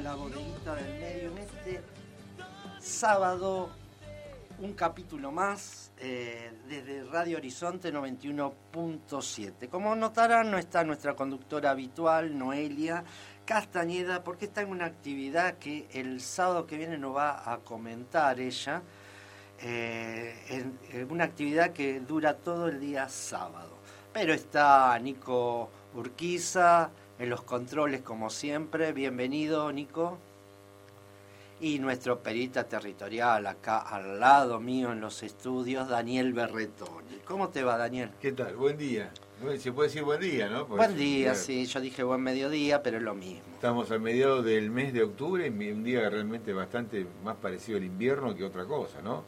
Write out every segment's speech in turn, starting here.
la bodeguita del medio en este sábado, un capítulo más eh, desde Radio Horizonte 91.7. Como notarán, no está nuestra conductora habitual, Noelia Castañeda, porque está en una actividad que el sábado que viene nos va a comentar ella, eh, en, en una actividad que dura todo el día sábado. Pero está Nico Urquiza, en los controles como siempre. Bienvenido, Nico. Y nuestro perita territorial acá al lado mío en los estudios, Daniel Berretoni. ¿Cómo te va, Daniel? ¿Qué tal? Buen día. Se puede decir buen día, ¿no? buen día, sí. Yo dije buen mediodía, pero es lo mismo. Estamos al mediado del mes de octubre, un día realmente bastante más parecido al invierno que otra cosa, ¿no?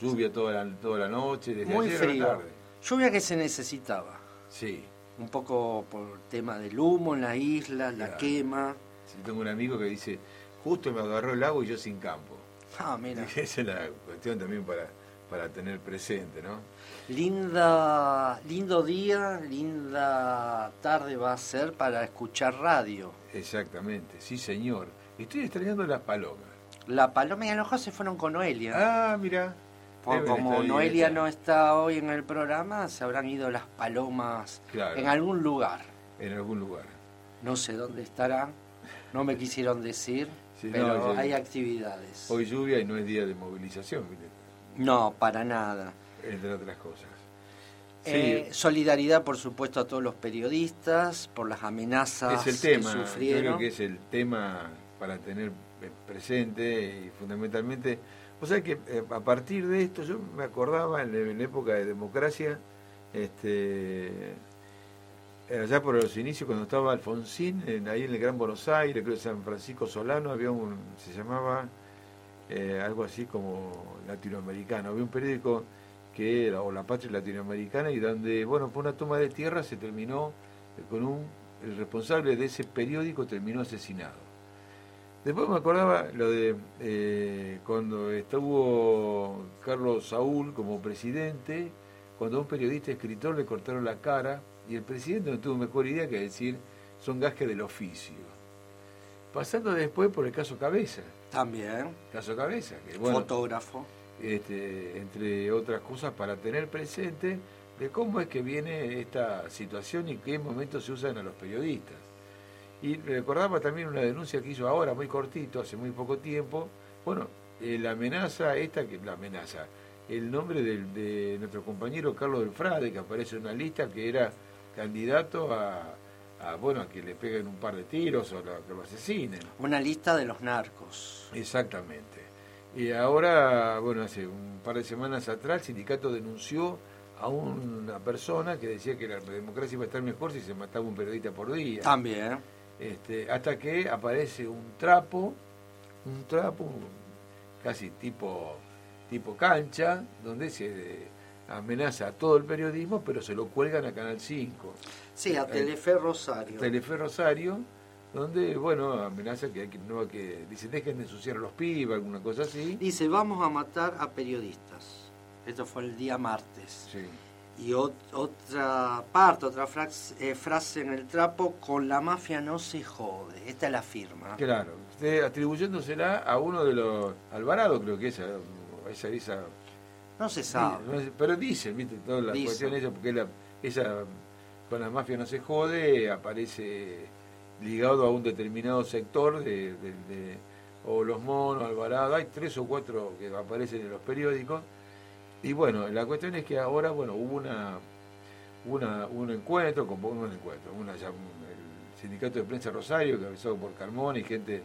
Lluvia toda la, toda la noche, desde Muy ayer frío. a la tarde. Lluvia que se necesitaba. Sí. Un poco por tema del humo en la isla, la Claro. quema. Sí, tengo un amigo que dice, justo me agarró el agua y yo sin campo. Ah, mira. Esa es la cuestión también para, para tener presente, ¿no? Linda, lindo día, linda tarde va a ser para escuchar radio. Exactamente, sí señor. Estoy extrañando las palomas. La paloma y el ojo se fueron con Noelia. Ah, mira. Por- como Noelia no está hoy en el programa, se habrán ido las palomas Claro. en algún lugar. En algún lugar. No sé dónde estarán, no me quisieron decir, Sí, pero no, sí. hay actividades. Hoy lluvia y no es día de movilización. No, para nada. entre otras cosas. Eh, solidaridad, por supuesto, a todos los periodistas por las amenazas es el tema, que yo sufrieron. creo que es el tema para tener presente y fundamentalmente, o sea que eh, a partir de esto yo me acordaba en, en época de democracia, este, allá por los inicios cuando estaba Alfonsín, ahí en el Gran Buenos Aires, creo que San Francisco Solano, había un, se llamaba eh, algo así como latinoamericano, había un periódico que era, o La Patria Latinoamericana, y donde, bueno, por una toma de tierra se terminó eh, con un, el responsable de ese periódico terminó asesinado. Después me acordaba lo de eh, cuando estuvo Carlos Saúl como presidente, cuando a un periodista escritor le cortaron la cara y el presidente no tuvo mejor idea que decir son gajes del oficio. Pasando después por el caso Cabeza, También, caso Cabeza, que bueno, fotógrafo. este, entre otras cosas, para tener presente de cómo es que viene esta situación y qué momentos se usan a los periodistas. Y recordaba también una denuncia que hizo ahora, muy cortito, hace muy poco tiempo, bueno, eh, la amenaza esta, que la amenaza, el nombre del- de, nuestro compañero Carlos del Frade, que aparece en una lista que era candidato a, a, bueno, a que le peguen un par de tiros o a que lo asesinen. Una lista de los narcos. Exactamente. Y ahora, bueno, hace un par de semanas atrás, el sindicato denunció a una persona que decía que la democracia iba a estar mejor si se mataba un periodista por día. También. Este, hasta que aparece un trapo, un trapo casi tipo, tipo cancha, donde se amenaza a todo el periodismo, pero se lo cuelgan a Canal 5. Sí, a Eh, Telefe Rosario. Telefe Rosario, donde, bueno, amenaza que, hay que no que dice dejen de ensuciar a los pibes, alguna cosa así. Dice, vamos a matar a periodistas. Esto fue el día martes. Sí. Y ot- otra parte, otra eh, frase en el trapo, con la mafia no se jode. Esta es la firma. Claro, usted atribuyéndosela a uno de los Alvarado, creo que esa, esa, esa No se sabe. no pero dicen, viste, toda la Dicen. cuestión esa, porque la- esa con la mafia no se jode, aparece ligado a un determinado sector de, de- de- o los monos, Alvarado, hay tres o cuatro que aparecen en los periódicos. Y bueno, la cuestión es que ahora, bueno, hubo una, una un encuentro, con un encuentro, una, el sindicato de prensa Rosario, cabezado por Carmona y gente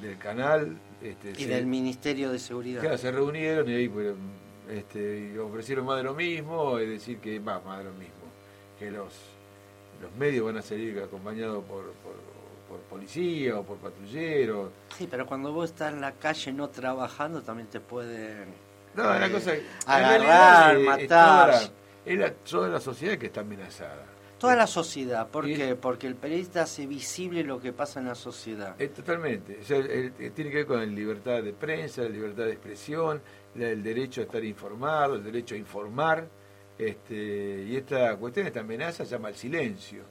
del canal. Este, Y se- del Ministerio de Seguridad. Claro, se reunieron y ahí este, ofrecieron más de lo mismo, es decir, que va, más de lo mismo, que los, los medios van a salir acompañados por, por, por policía o por patrulleros. Sí, pero cuando vos estás en la calle no trabajando también te pueden No, la eh, cosa en agarrar, realidad, eh, es matar. toda la- Es la, toda la sociedad que está amenazada. Toda la sociedad, ¿por Y- qué? Porque el periodista hace visible lo que pasa en la sociedad. Eh, totalmente. O sea, el- el- tiene que ver con la libertad de prensa, la libertad de expresión, la- el derecho a estar informado, el derecho a informar. Este, y esta cuestión, esta amenaza llama al silencio,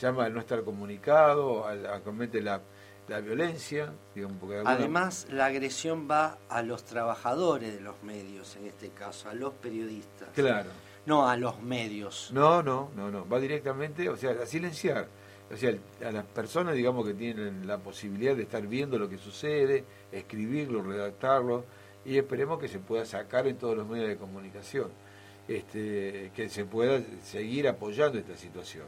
llama al no estar comunicado, al, a la, la violencia, digamos, porque Además, la agresión va a los trabajadores de los medios, en este caso, a los periodistas. Claro. No a los medios. No, no, no, no. Va directamente, o sea, a silenciar. O sea, a las personas, digamos, que tienen la posibilidad de estar viendo lo que sucede, escribirlo, redactarlo, y esperemos que se pueda sacar en todos los medios de comunicación, este, que se pueda seguir apoyando esta situación.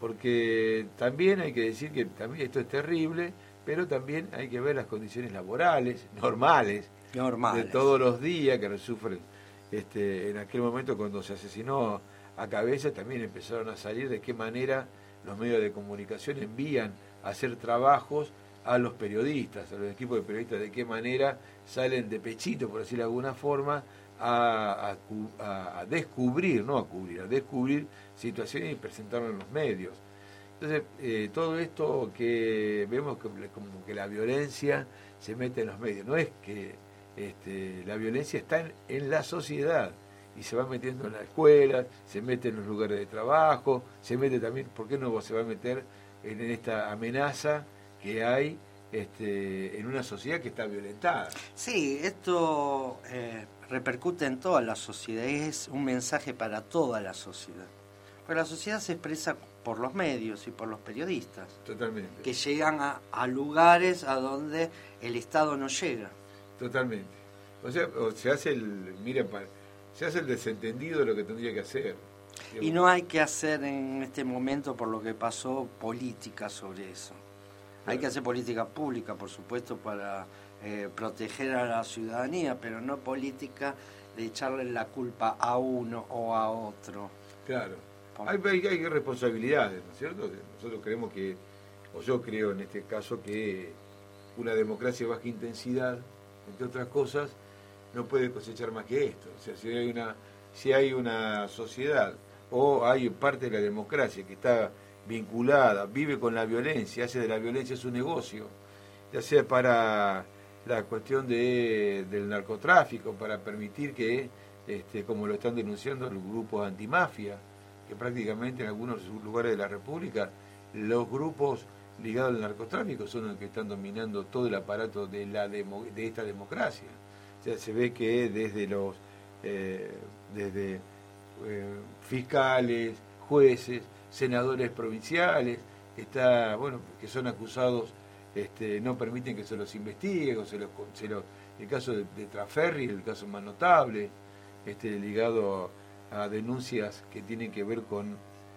Porque también hay que decir que también esto es terrible, pero también hay que ver las condiciones laborales, normales, normales. de todos los días que sufren. Este, en aquel momento cuando se asesinó a Cabeza también empezaron a salir de qué manera los medios de comunicación envían a hacer trabajos a los periodistas, a los equipos de periodistas, de qué manera salen de pechito, por decirlo de alguna forma, a, descubrir, no a cubrir, a descubrir situaciones y presentarlo en los medios. Entonces, eh, todo esto que vemos como que la violencia se mete en los medios, no es que este, la violencia está en, la sociedad y se va metiendo en las escuelas, se mete en los lugares de trabajo, se mete también, ¿por qué no se va a meter en esta amenaza que hay este, en una sociedad que está violentada. Sí, esto eh, repercute en toda la sociedad, es un mensaje para toda la sociedad. Porque la sociedad se expresa por los medios y por los periodistas. Totalmente. Que llegan a, lugares a donde el Estado no llega. Totalmente. O sea, se hace el, mira, se hace el desentendido de lo que tendría que hacer. Y no hay que hacer en este momento, por lo que pasó, política sobre eso. Hay que hacer política pública, por supuesto, para eh, proteger a la ciudadanía, pero no política de echarle la culpa a uno o a otro. Claro. Hay, hay, responsabilidades, ¿no es cierto? Nosotros creemos que, o yo creo en este caso, que una democracia de baja intensidad, entre otras cosas, no puede cosechar más que esto. O sea, si hay una, si hay una sociedad o hay parte de la democracia que está vinculada, vive con la violencia, hace de la violencia su negocio, ya sea para la cuestión de, del narcotráfico, para permitir que, este, como lo están denunciando los grupos antimafia, que prácticamente en algunos lugares de la República los grupos ligados al narcotráfico son los que están dominando todo el aparato de, esta democracia. O se ve que desde los eh, desde eh, fiscales, jueces, senadores provinciales, está, bueno, que son acusados, este, no permiten que se los investigue, el caso de, de, Traferri, el caso más notable, este, ligado a denuncias que tienen que ver con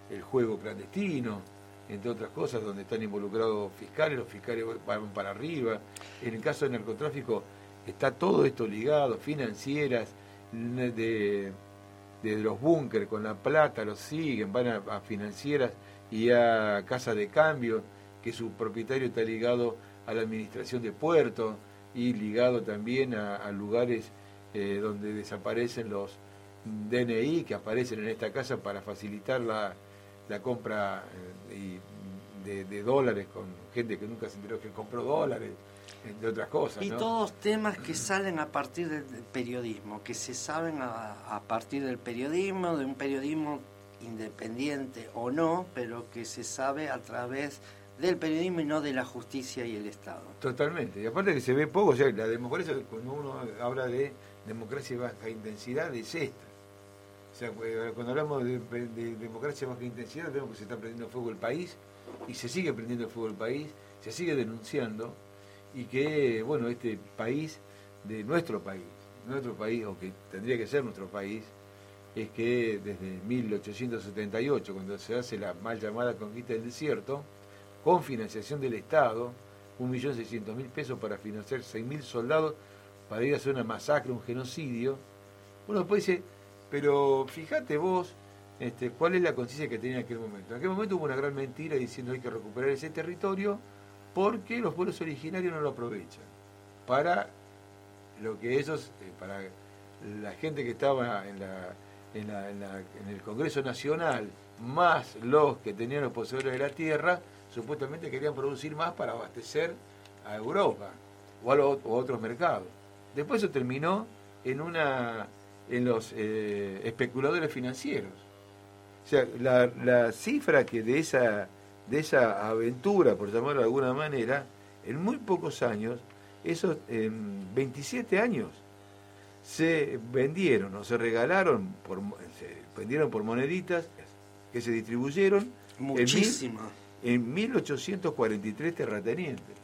el juego clandestino, entre otras cosas, donde están involucrados fiscales, los fiscales van para arriba. En el caso del narcotráfico está todo esto ligado, financieras, de de los búnker con la plata, los siguen, van a, financieras y a casas de cambio, que su propietario está ligado a la administración de puertos y ligado también a, lugares eh, donde desaparecen los DNI que aparecen en esta casa para facilitar la, compra eh, de, de, dólares con gente que nunca se enteró que compró dólares de otras cosas. Y todos temas que salen a partir del periodismo, que se saben a, partir del periodismo, de un periodismo independiente o no, pero que se sabe a través del periodismo y no de la justicia y el Estado. Totalmente. Y aparte que se ve poco, o sea, la democracia, cuando uno habla de democracia de baja intensidad, es esta. Sea, cuando hablamos de, de democracia de baja intensidad, vemos que se está prendiendo fuego el país y se sigue prendiendo fuego el país, se sigue denunciando y que, bueno, este país, de nuestro país, nuestro país, o que tendría que ser nuestro país, es que desde 1878, cuando se hace la mal llamada conquista del desierto, con financiación del Estado, 1.600.000 pesos para financiar 6.000 soldados para ir a hacer una masacre, un genocidio, uno después dice, pero fíjate vos este, cuál es la conciencia que tenía en aquel momento. En aquel momento hubo una gran mentira diciendo hay que recuperar ese territorio, porque los pueblos originarios no lo aprovechan para lo que ellos, eh, para la gente que estaba en, la, en, el Congreso Nacional, más los que tenían los poseedores de la tierra, supuestamente querían producir más para abastecer a Europa o a, otros mercados. Después eso terminó en una en los eh, especuladores financieros. O sea, la, la cifra que de esa de esa aventura, por llamarlo de alguna manera, En muy pocos años, esos en 27 años, se vendieron o se regalaron, por, se vendieron por moneditas que se distribuyeron Muchísimas. En, 1843 terratenientes.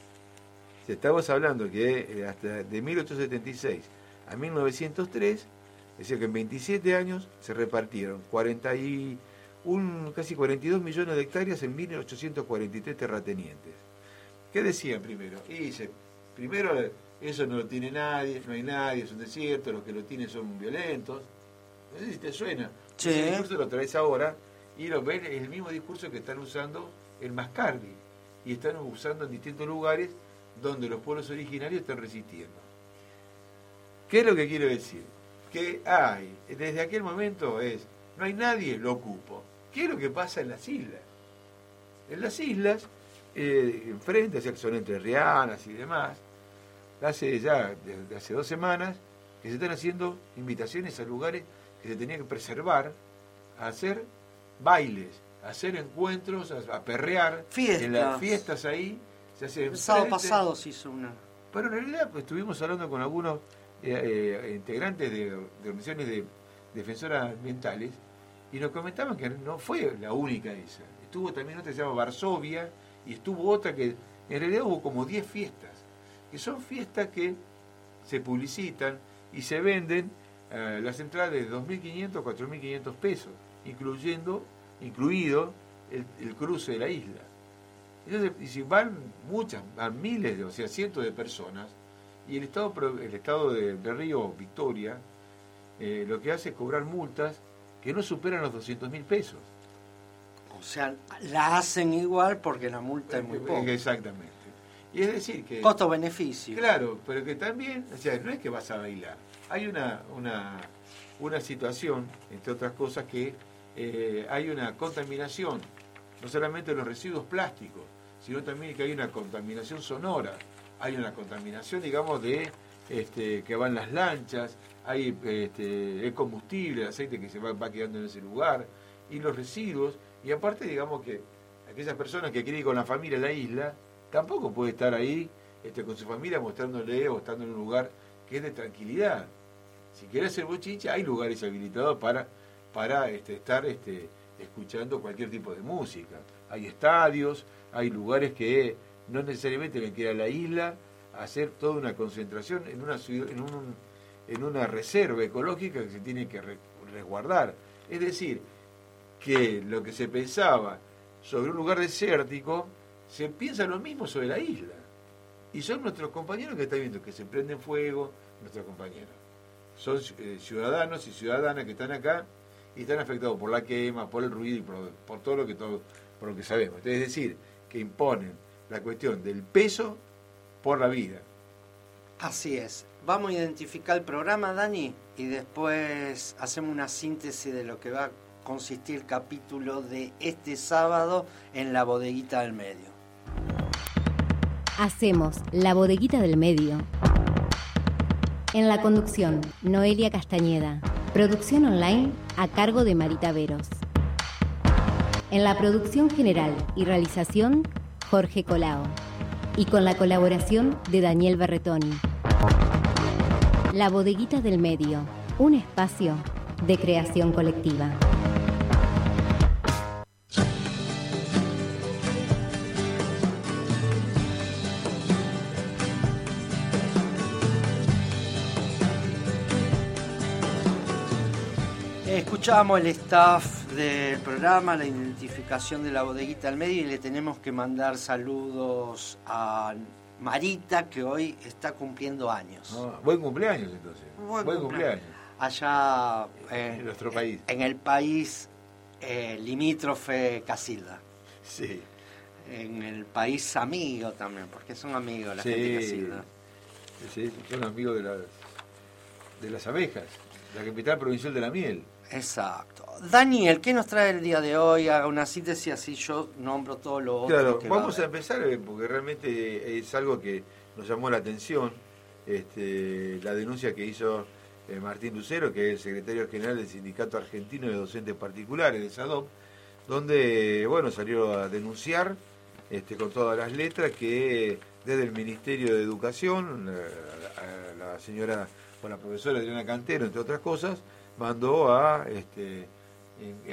Estamos hablando que eh, hasta de 1876 a 1903, es decir, que en 27 años se repartieron 41, casi 42 millones de hectáreas en 1843 terratenientes. ¿Qué decían primero? Y dice, primero eso no lo tiene nadie, no hay nadie, es un desierto, los que lo tienen son violentos. No sé si te suena. Sí. Ese discurso lo traes ahora y lo ven, es el mismo discurso que están usando en Mascardi. Y están usando en distintos lugares donde los pueblos originarios están resistiendo. ¿Qué es lo que quiero decir? Que hay, desde aquel momento es, no hay nadie, lo ocupo. ¿Qué es lo que pasa en las islas? En las islas, eh, enfrente, que son entre Rianas y demás, hace ya, desde hace dos semanas, que se están haciendo invitaciones a lugares que se tenían que preservar, a hacer bailes, a hacer encuentros, a, perrear. Fiestas. En las fiestas ahí. Se hace El sábado pasado se hizo una. Pero en realidad pues, estuvimos hablando con algunos eh, eh, integrantes de, de de defensoras ambientales y nos comentaban que no fue la única esa. Estuvo también otra que se llama Varsovia y estuvo otra que en realidad hubo como 10 fiestas, que son fiestas que se publicitan y se venden eh, las entradas de 2.500 a 4.500 pesos, incluyendo, incluido el, el, cruce de la isla. Entonces, y si van muchas, van miles, de, o sea, cientos de personas, y el Estado, el estado de, de Río Victoria eh, lo que hace es cobrar multas que no superan los 200 mil pesos. O sea, la hacen igual porque la multa es muy poca. Exactamente. Y es decir que... Costo-beneficio. Claro, pero que también, o sea, no es que vas a bailar. Hay una, una, una situación, entre otras cosas, que eh, hay una contaminación, no solamente de los residuos plásticos, sino también que hay una contaminación sonora, hay una contaminación, digamos, de este, que van las lanchas, hay este, el combustible, el aceite que se va, quedando en ese lugar, y los residuos, y aparte, digamos que aquellas personas que quieren con la familia a la isla, tampoco puede estar ahí este, con su familia mostrándole o estando en un lugar que es de tranquilidad. Si quieres hacer bochinche, hay lugares habilitados para, para este, estar este, escuchando cualquier tipo de música. Hay estadios, hay lugares que no necesariamente tienen que a la isla hacer toda una concentración en una, en, un, en una reserva ecológica que se tiene que resguardar. Es decir, que lo que se pensaba sobre un lugar desértico, se piensa lo mismo sobre la isla. Y son nuestros compañeros que están viendo que se prenden fuego, nuestros compañeros. Son eh, ciudadanos y ciudadanas que están acá y están afectados por la quema, por el ruido y por todo lo que todo, por lo que sabemos. Es decir, que imponen la cuestión del peso por la vida. Así es. Vamos a identificar el programa, Dani, y después hacemos una síntesis de lo que va a consistir el capítulo de este sábado en la bodeguita del medio. Hacemos la bodeguita del medio. En la conducción, Noelia Castañeda. Producción online a cargo de Marita Veros. En la producción general y realización, Jorge Colao. Y con la colaboración de Daniel Berretoni. La bodeguita del medio, un espacio de creación colectiva. Escuchamos el staff del programa, la identificación de la bodeguita al medio y le tenemos que mandar saludos a Marita que hoy está cumpliendo años. Ah, buen cumpleaños entonces. Buen Buen, cumpleaños. cumpleaños. Allá En nuestro país. En el país eh, limítrofe Casilda. Sí. En el país amigo también, porque son amigos la Sí. gente de Casilda. Sí, son amigos de las, de las abejas, la capital provincial de la miel. Exacto. Daniel, ¿qué nos trae el día de hoy? Haga una síntesis así yo nombro todo lo otro. Claro, va vamos a empezar eh, porque realmente es algo que nos llamó la atención, este, la denuncia que hizo eh, Martín Lucero, que es el secretario general del Sindicato Argentino de Docentes Particulares, de SADOP, donde bueno salió a denunciar este, con todas las letras que desde el Ministerio de Educación, la, la señora, o la profesora Adriana Cantero, entre otras cosas, mandó a, este,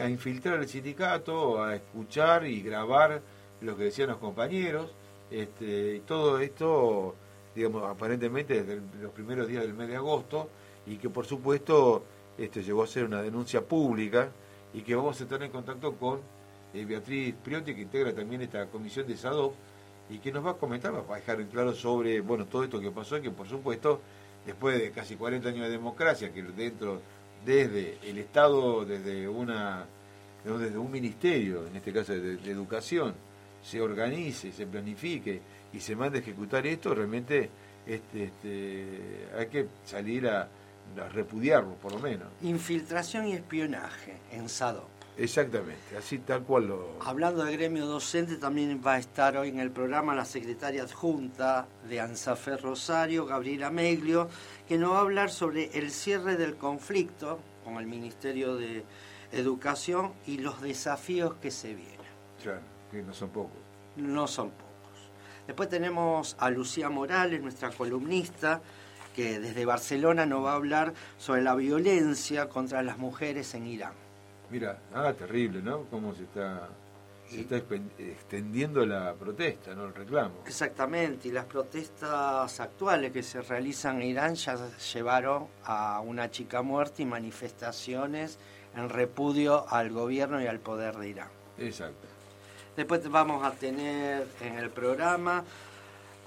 a infiltrar el sindicato, a escuchar y grabar lo que decían los compañeros, este, todo esto, digamos, aparentemente desde los primeros días del mes de agosto, y que por supuesto este, llegó a ser una denuncia pública, y que vamos a estar en contacto con eh, Beatriz Priotti, que integra también esta comisión de SADOP, y que nos va a comentar, va a dejar en claro sobre bueno todo esto que pasó, y que por supuesto, después de casi 40 años de democracia, que dentro desde el Estado, desde una desde un ministerio, en este caso de, educación, se organice, se planifique y se mande a ejecutar esto, realmente este, este, hay que salir a, repudiarlo, por lo menos. Infiltración y espionaje en SADO. Exactamente, así tal cual lo... Hablando del gremio docente, también va a estar hoy en el programa la secretaria adjunta de ANSAFER Rosario, Gabriela Meglio, que nos va a hablar sobre el cierre del conflicto con el Ministerio de Educación y los desafíos que se vienen. Claro, que no son pocos. No son pocos. Después tenemos a Lucía Morales, nuestra columnista, que desde Barcelona nos va a hablar sobre la violencia contra las mujeres en Irán. Mira, ah, terrible, ¿no? Cómo se está, se está extendiendo la protesta, ¿no? El reclamo. Exactamente, y las protestas actuales que se realizan en Irán ya llevaron a una chica muerta y manifestaciones en repudio al gobierno y al poder de Irán. Exacto. Después vamos a tener en el programa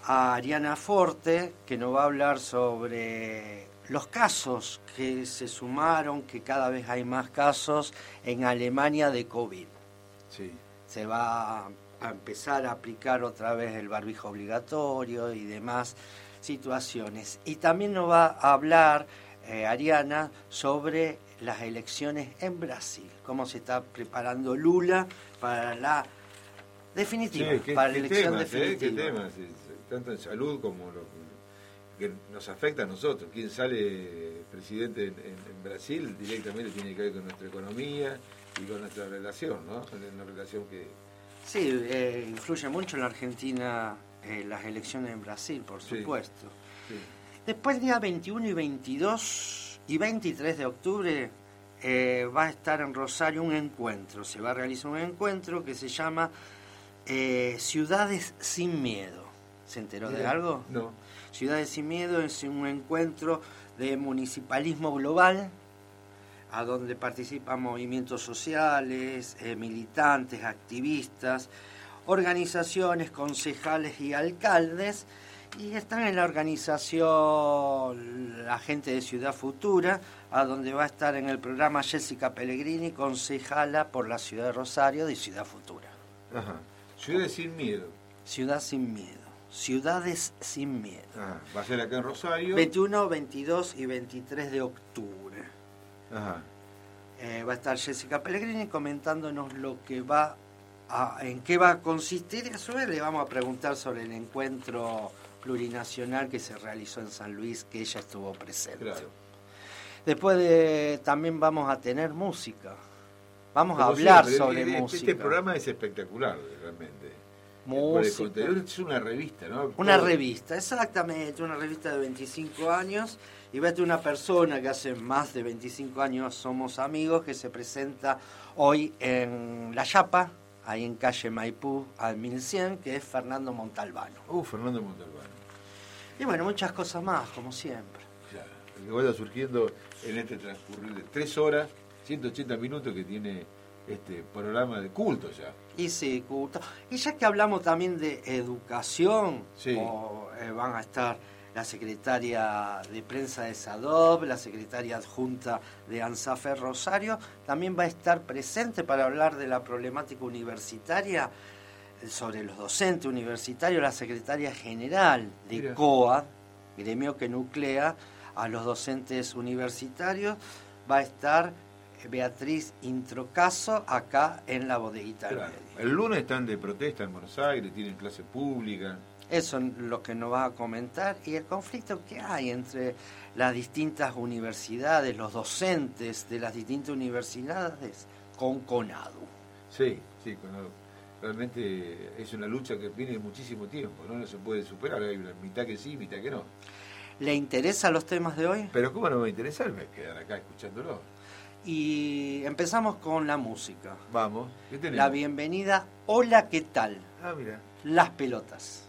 a Ariana Forte, que nos va a hablar sobre los casos que se sumaron, que cada vez hay más casos en Alemania de COVID. Sí. Se va a empezar a aplicar otra vez el barbijo obligatorio y demás situaciones. Y también nos va a hablar eh, Ariana sobre las elecciones en Brasil, cómo se está preparando Lula para la definitiva, para la elección eh? definitiva. ¿Qué temas? Tanto en salud como lo, que nos afecta a nosotros. Quien sale presidente en, Brasil directamente tiene que ver con nuestra economía y con nuestra relación, ¿no? Una relación que... Sí, eh, influye mucho en la Argentina eh, las elecciones en Brasil, por supuesto. Después, día 21 y 22 y 23 de octubre, eh, va a estar en Rosario un encuentro. Se va a realizar un encuentro que se llama Ciudades sin Miedo. ¿Se enteró de algo? No. Ciudades sin Miedo es un encuentro de municipalismo global, a donde participan movimientos sociales, eh, militantes, activistas, organizaciones, concejales y alcaldes, y están en la organización la gente de Ciudad Futura, a donde va a estar en el programa Jessica Pellegrini, concejala por la ciudad de Rosario de Ciudad Futura. Ajá. Ciudad sin miedo. Ciudad sin miedo. Ciudades sin miedo. Ah, va a ser acá en Rosario. 21, 22 y 23 de octubre. Ajá. Eh, va a estar Jessica Pellegrini comentándonos lo que va a, en qué va a consistir y a su vez le vamos a preguntar sobre el encuentro plurinacional que se realizó en San Luis, que ella estuvo presente. Claro. Después de, también vamos a tener música. Vamos a hablar sobre este música. Este programa es espectacular, realmente es una revista, ¿no? Una revista, exactamente, una revista de 25 años. Y vete una persona que hace más de 25 años somos amigos, que se presenta hoy en La Chapa, ahí en calle Maipú al 1100, que es Fernando Montalbano. Uh, Fernando Montalbano. Y bueno, muchas cosas más, como siempre. Claro, que vaya surgiendo en este transcurrir de tres horas, 180 minutos que tiene este programa de culto ya. Y sí, culto. Y ya que hablamos también de educación, sí. Eh, van a estar la secretaria de prensa de SADOB, la secretaria adjunta de ANSAFER Rosario, también va a estar presente para hablar de la problemática universitaria eh, sobre los docentes universitarios, la secretaria general de COA, gremio que nuclea a los docentes universitarios, va a estar Beatriz Introcaso acá en la bodeguita. Claro. El lunes están de protesta en Buenos Aires, tienen clase pública. Eso es lo que nos va a comentar y el conflicto que hay entre las distintas universidades, los docentes de las distintas universidades con CONADU. Sí, sí, CONADU. Realmente es una lucha que viene muchísimo tiempo, ¿no? se puede superar, hay una mitad que sí, mitad que no. ¿Le interesan los temas de hoy? Pero ¿cómo no me va a interesar? Me quedar acá escuchándolo y empezamos con la música. Vamos. La bienvenida Hola, ¿qué tal? Ah, mira. Las pelotas.